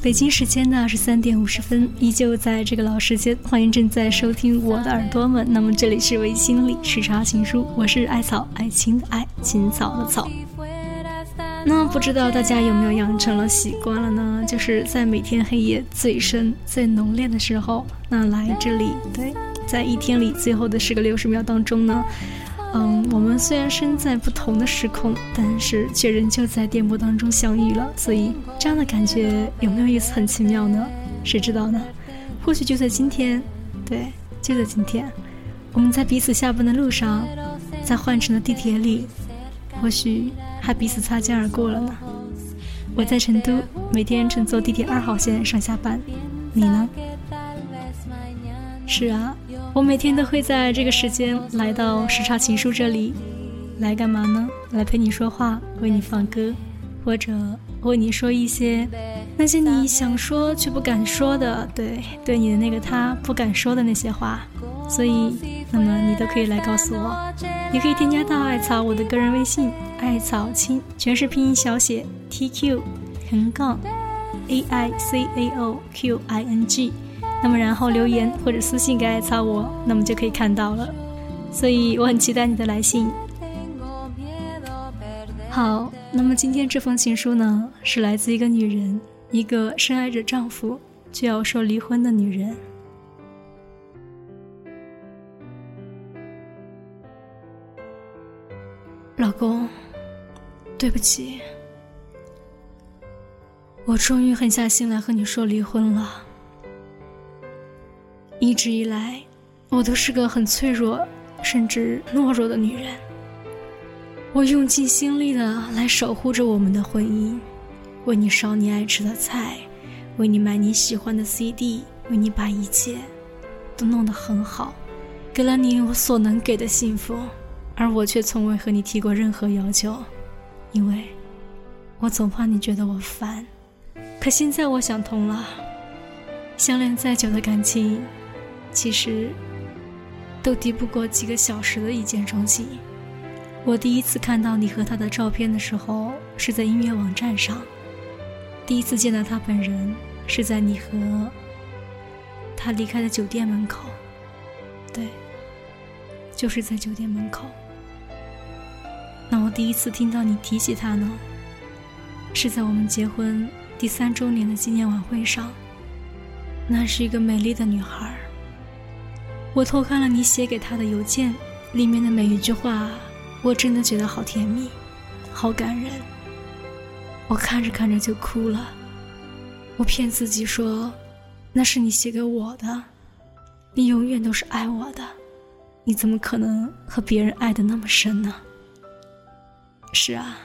北京时间的二十三点五十分，依旧在这个老时间，欢迎正在收听我的耳朵们。那么这里是微心理时差情书，我是艾草，爱情的爱，青草的草。那不知道大家有没有养成了习惯了呢？就是在每天黑夜最深、最浓烈的时候，那来这里，对，在一天里最后的十个六十秒当中呢。嗯，我们虽然身在不同的时空，但是却仍旧在电波当中相遇了。所以这样的感觉有没有一丝？很奇妙呢？谁知道呢？或许就在今天，对，就在今天，我们在彼此下班的路上，在换乘的地铁里，或许还彼此擦肩而过了呢。我在成都，每天乘坐地铁二号线上下班，你呢？是啊。我每天都会在这个时间来到时差情书这里，来干嘛呢？来陪你说话，为你放歌，或者为你说一些那些你想说却不敢说的，对，对你的那个他不敢说的那些话。所以，那么你都可以来告诉我，你可以添加到艾草我的个人微信，艾草青，全是拼音小写，T Q 横杠 A I C A O Q I N G。那么然后留言或者私信给艾草我，那么就可以看到了。所以我很期待你的来信。好，那么今天这封情书呢，是来自一个女人，一个深爱着丈夫就要说离婚的女人。老公，对不起，我终于狠下心来和你说离婚了。一直以来，我都是个很脆弱，甚至懦弱的女人。我用尽心力的来守护着我们的婚姻，为你烧你爱吃的菜，为你买你喜欢的 CD，为你把一切都弄得很好，给了你我所能给的幸福，而我却从未和你提过任何要求，因为，我总怕你觉得我烦。可现在我想通了，相恋再久的感情。其实，都敌不过几个小时的一见钟情。我第一次看到你和他的照片的时候，是在音乐网站上；第一次见到他本人，是在你和他离开的酒店门口。对，就是在酒店门口。那我第一次听到你提起他呢，是在我们结婚第三周年的纪念晚会上。那是一个美丽的女孩。我偷看了你写给他的邮件，里面的每一句话，我真的觉得好甜蜜，好感人。我看着看着就哭了。我骗自己说，那是你写给我的，你永远都是爱我的，你怎么可能和别人爱的那么深呢？是啊，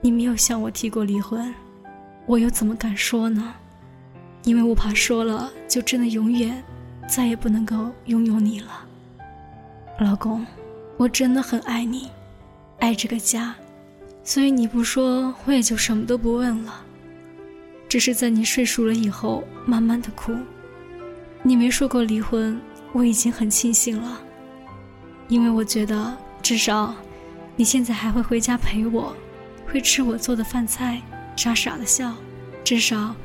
你没有向我提过离婚，我又怎么敢说呢？因为我怕说了，就真的永远。再也不能够拥有你了，老公，我真的很爱你，爱这个家，所以你不说，我也就什么都不问了。只是在你睡熟了以后，慢慢的哭。你没说过离婚，我已经很庆幸了，因为我觉得至少，你现在还会回家陪我，会吃我做的饭菜，傻傻的笑，至少，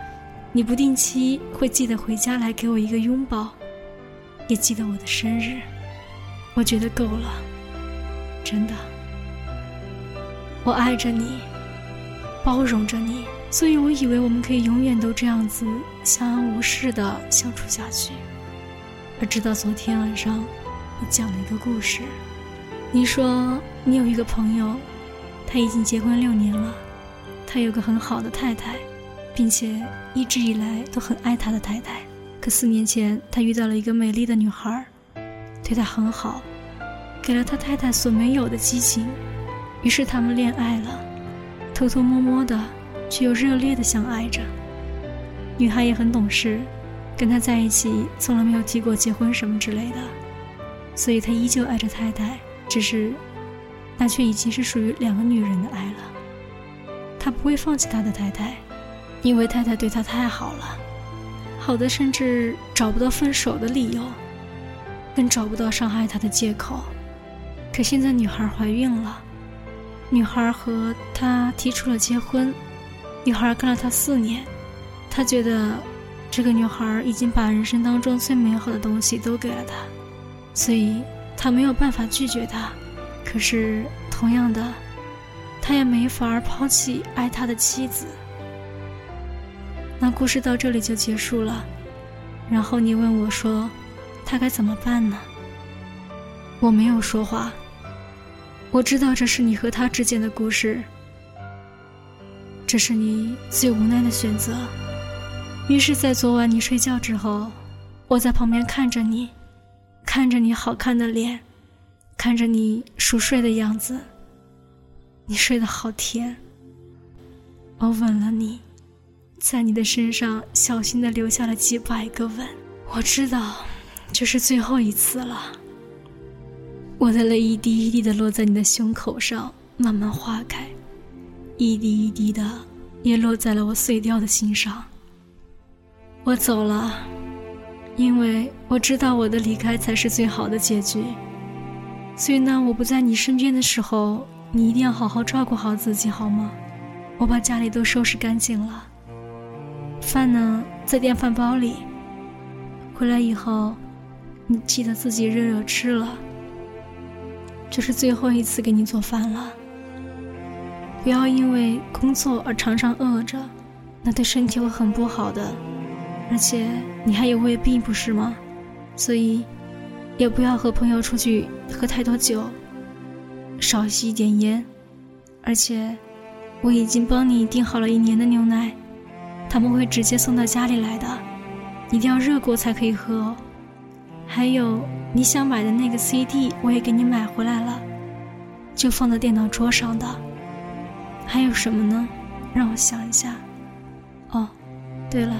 你不定期会记得回家来给我一个拥抱。也记得我的生日，我觉得够了，真的。我爱着你，包容着你，所以我以为我们可以永远都这样子相安无事的相处下去。而直到昨天晚上，你讲了一个故事，你说你有一个朋友，他已经结婚六年了，他有个很好的太太，并且一直以来都很爱他的太太。可四年前，他遇到了一个美丽的女孩，对他很好，给了他太太所没有的激情，于是他们恋爱了，偷偷摸摸的，却又热烈的相爱着。女孩也很懂事，跟他在一起从来没有提过结婚什么之类的，所以他依旧爱着太太，只是，那却已经是属于两个女人的爱了。他不会放弃他的太太，因为太太对他太好了。好的，甚至找不到分手的理由，更找不到伤害他的借口。可现在女孩怀孕了，女孩和他提出了结婚，女孩跟了他四年，他觉得这个女孩已经把人生当中最美好的东西都给了他，所以他没有办法拒绝她。可是同样的，他也没法抛弃爱他的妻子。那故事到这里就结束了。然后你问我说：“他该怎么办呢？”我没有说话。我知道这是你和他之间的故事，这是你最无奈的选择。于是，在昨晚你睡觉之后，我在旁边看着你，看着你好看的脸，看着你熟睡的样子。你睡得好甜。我吻了你。在你的身上小心的留下了几百个吻，我知道，这是最后一次了。我的泪一滴一滴的落在你的胸口上，慢慢化开，一滴一滴的也落在了我碎掉的心上。我走了，因为我知道我的离开才是最好的结局。所以呢，我不在你身边的时候，你一定要好好照顾好自己，好吗？我把家里都收拾干净了。饭呢，在电饭煲里。回来以后，你记得自己热热吃了。这是最后一次给你做饭了。不要因为工作而常常饿着，那对身体会很不好的。而且你还有胃病，不是吗？所以，也不要和朋友出去喝太多酒，少吸一点烟。而且，我已经帮你订好了一年的牛奶。他们会直接送到家里来的，一定要热过才可以喝。还有你想买的那个 CD，我也给你买回来了，就放在电脑桌上的。还有什么呢？让我想一下。哦，对了，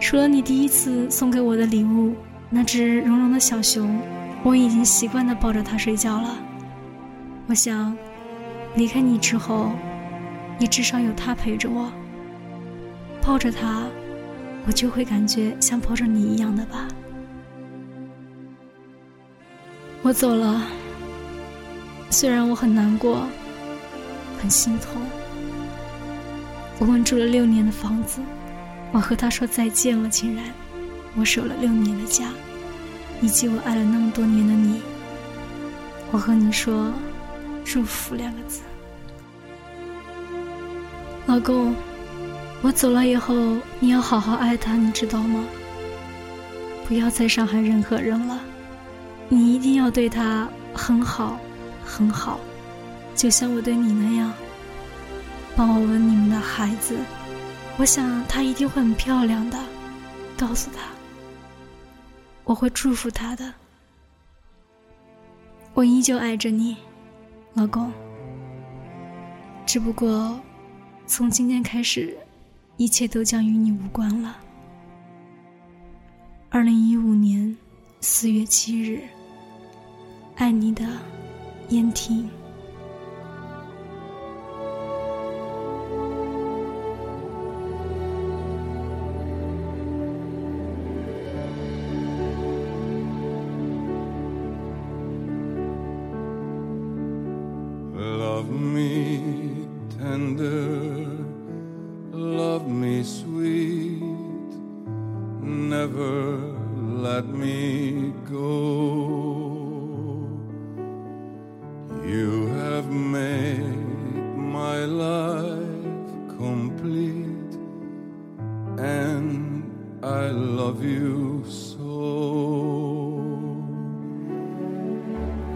除了你第一次送给我的礼物那只绒绒的小熊，我已经习惯的抱着它睡觉了。我想，离开你之后，也至少有它陪着我。抱着他，我就会感觉像抱着你一样的吧。我走了，虽然我很难过，很心痛。我们住了六年的房子，我和他说再见了，竟然，我守了六年的家，以及我爱了那么多年的你。我和你说，祝福两个字，老公。我走了以后，你要好好爱他，你知道吗？不要再伤害任何人了，你一定要对他很好，很好，就像我对你那样。帮我吻你们的孩子，我想他一定会很漂亮的。告诉他，我会祝福他的。我依旧爱着你，老公。只不过，从今天开始。一切都将与你无关了。二零一五年四月七日，爱你的燕婷。Love you so.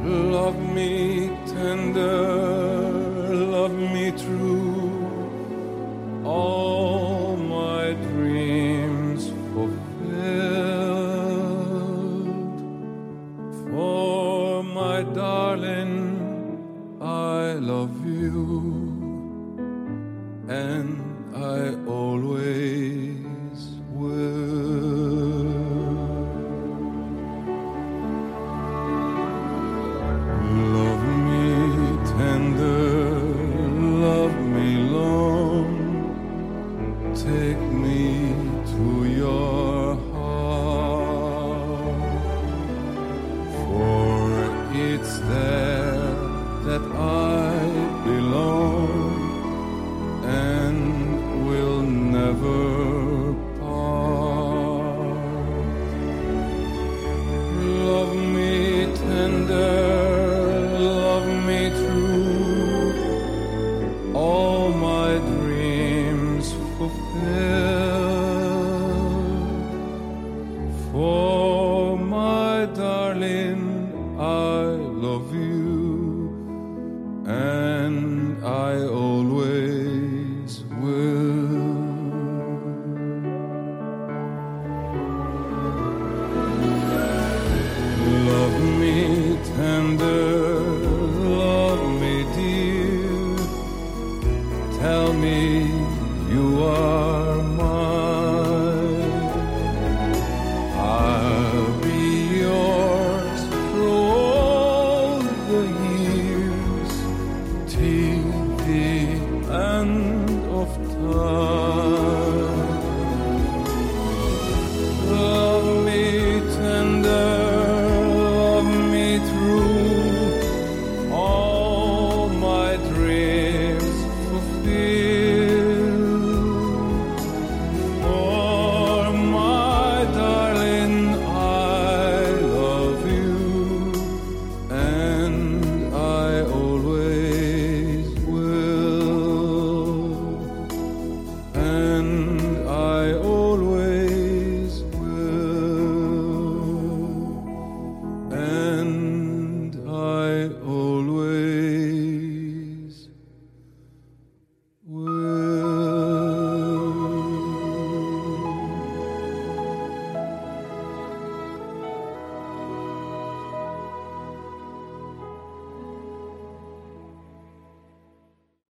Love me tender, love me true all my dreams fulfilled. For my darling, I love you, I